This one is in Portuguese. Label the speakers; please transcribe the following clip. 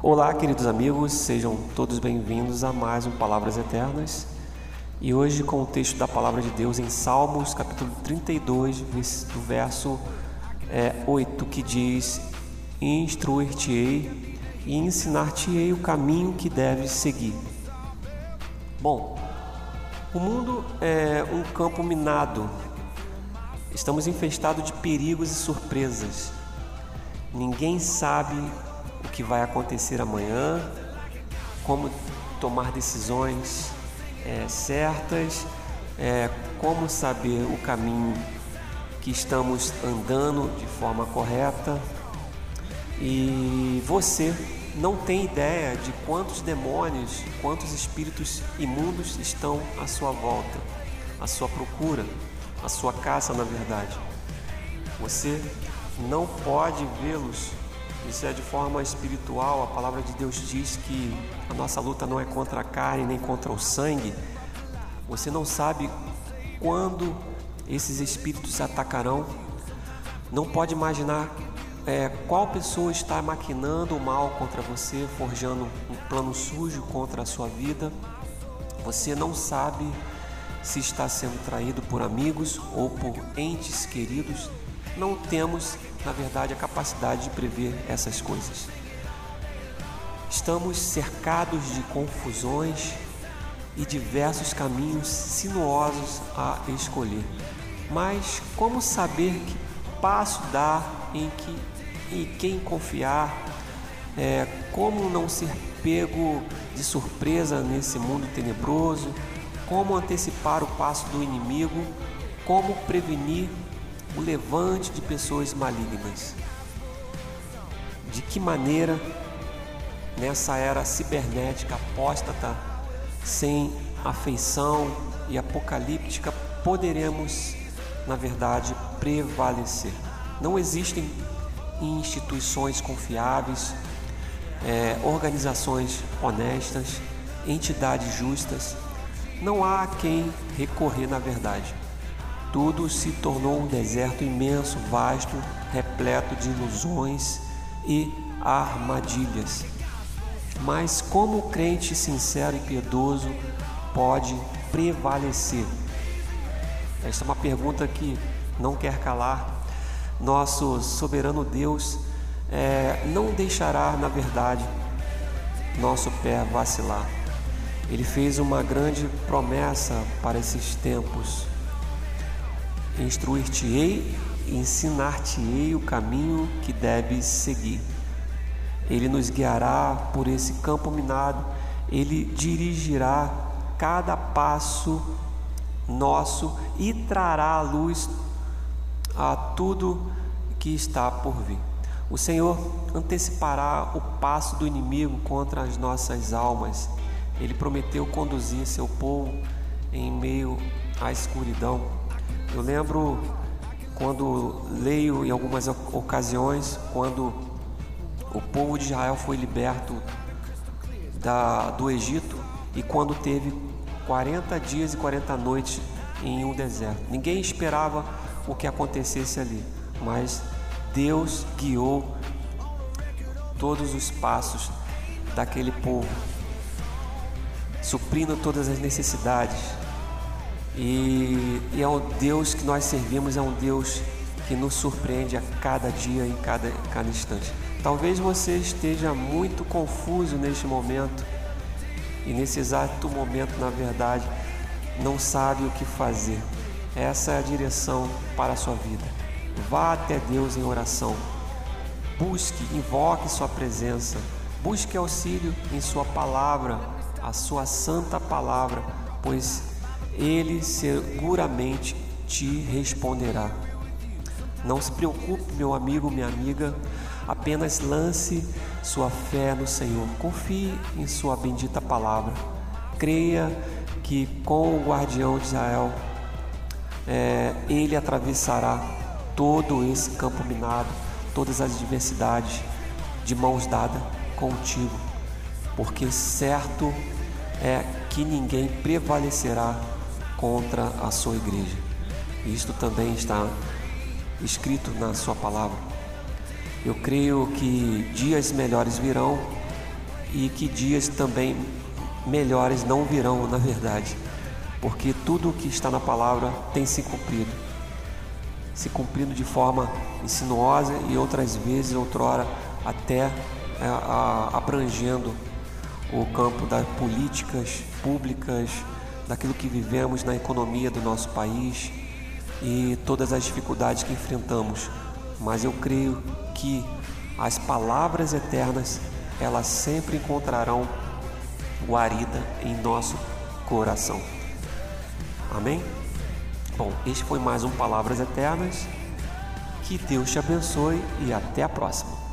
Speaker 1: Olá, queridos amigos, sejam todos bem-vindos a mais um Palavras Eternas. E hoje com o texto da palavra de Deus em Salmos, capítulo 32, do verso é, 8, que diz: Instruir-te-ei e ensinar-te-ei o caminho que deves seguir. Bom, o mundo é um campo minado. Estamos infestados de perigos e surpresas. Ninguém sabe o que vai acontecer amanhã, como tomar decisões é, certas, é, como saber o caminho que estamos andando de forma correta. E você não tem ideia de quantos demônios, quantos espíritos imundos estão à sua volta, à sua procura, à sua caça, na verdade. Você não pode vê-los. Isso é de forma espiritual. A palavra de Deus diz que a nossa luta não é contra a carne nem contra o sangue. Você não sabe quando esses espíritos atacarão. Não pode imaginar é, qual pessoa está maquinando o mal contra você, forjando um plano sujo contra a sua vida. Você não sabe se está sendo traído por amigos ou por entes queridos. Não temos, na verdade, a capacidade de prever essas coisas. Estamos cercados de confusões e diversos caminhos sinuosos a escolher. Mas como saber que passo dar em que em quem confiar, é, como não ser pego de surpresa nesse mundo tenebroso, como antecipar o passo do inimigo, como prevenir o levante de pessoas malignas. De que maneira, nessa era cibernética apóstata, sem afeição e apocalíptica, poderemos, na verdade, prevalecer? Não existem instituições confiáveis, é, organizações honestas, entidades justas. Não há quem recorrer na verdade. Tudo se tornou um deserto imenso, vasto, repleto de ilusões e armadilhas. Mas como o crente sincero e piedoso pode prevalecer? Esta é uma pergunta que não quer calar nosso soberano Deus é, não deixará, na verdade, nosso pé vacilar. Ele fez uma grande promessa para esses tempos: instruir-te-ei e ensinar-te-ei o caminho que debes seguir. Ele nos guiará por esse campo minado, ele dirigirá cada passo nosso e trará à luz a tudo que está por vir. O Senhor antecipará o passo do inimigo contra as nossas almas. Ele prometeu conduzir seu povo em meio à escuridão. Eu lembro quando leio em algumas ocasiões, quando o povo de Israel foi liberto da, do Egito e quando teve 40 dias e 40 noites em um deserto. Ninguém esperava o que acontecesse ali, mas Deus guiou todos os passos daquele povo, suprindo todas as necessidades. E, e é o Deus que nós servimos, é um Deus que nos surpreende a cada dia, em cada, em cada instante. Talvez você esteja muito confuso neste momento e nesse exato momento, na verdade, não sabe o que fazer. Essa é a direção para a sua vida. Vá até Deus em oração. Busque, invoque Sua presença. Busque auxílio em Sua palavra, a Sua santa palavra, pois Ele seguramente te responderá. Não se preocupe, meu amigo, minha amiga, apenas lance sua fé no Senhor. Confie em Sua bendita palavra. Creia que com o guardião de Israel é, ele atravessará todo esse campo minado, todas as adversidades, de mãos dadas contigo, porque certo é que ninguém prevalecerá contra a sua igreja. Isto também está escrito na sua palavra. Eu creio que dias melhores virão e que dias também melhores não virão, na verdade, porque tudo o que está na palavra tem se cumprido. Se cumprido de forma insinuosa e outras vezes, outrora, até a, abrangendo o campo das políticas públicas, daquilo que vivemos na economia do nosso país e todas as dificuldades que enfrentamos. Mas eu creio que as palavras eternas, elas sempre encontrarão guarida em nosso coração. Amém? Bom, este foi mais um Palavras Eternas. Que Deus te abençoe e até a próxima.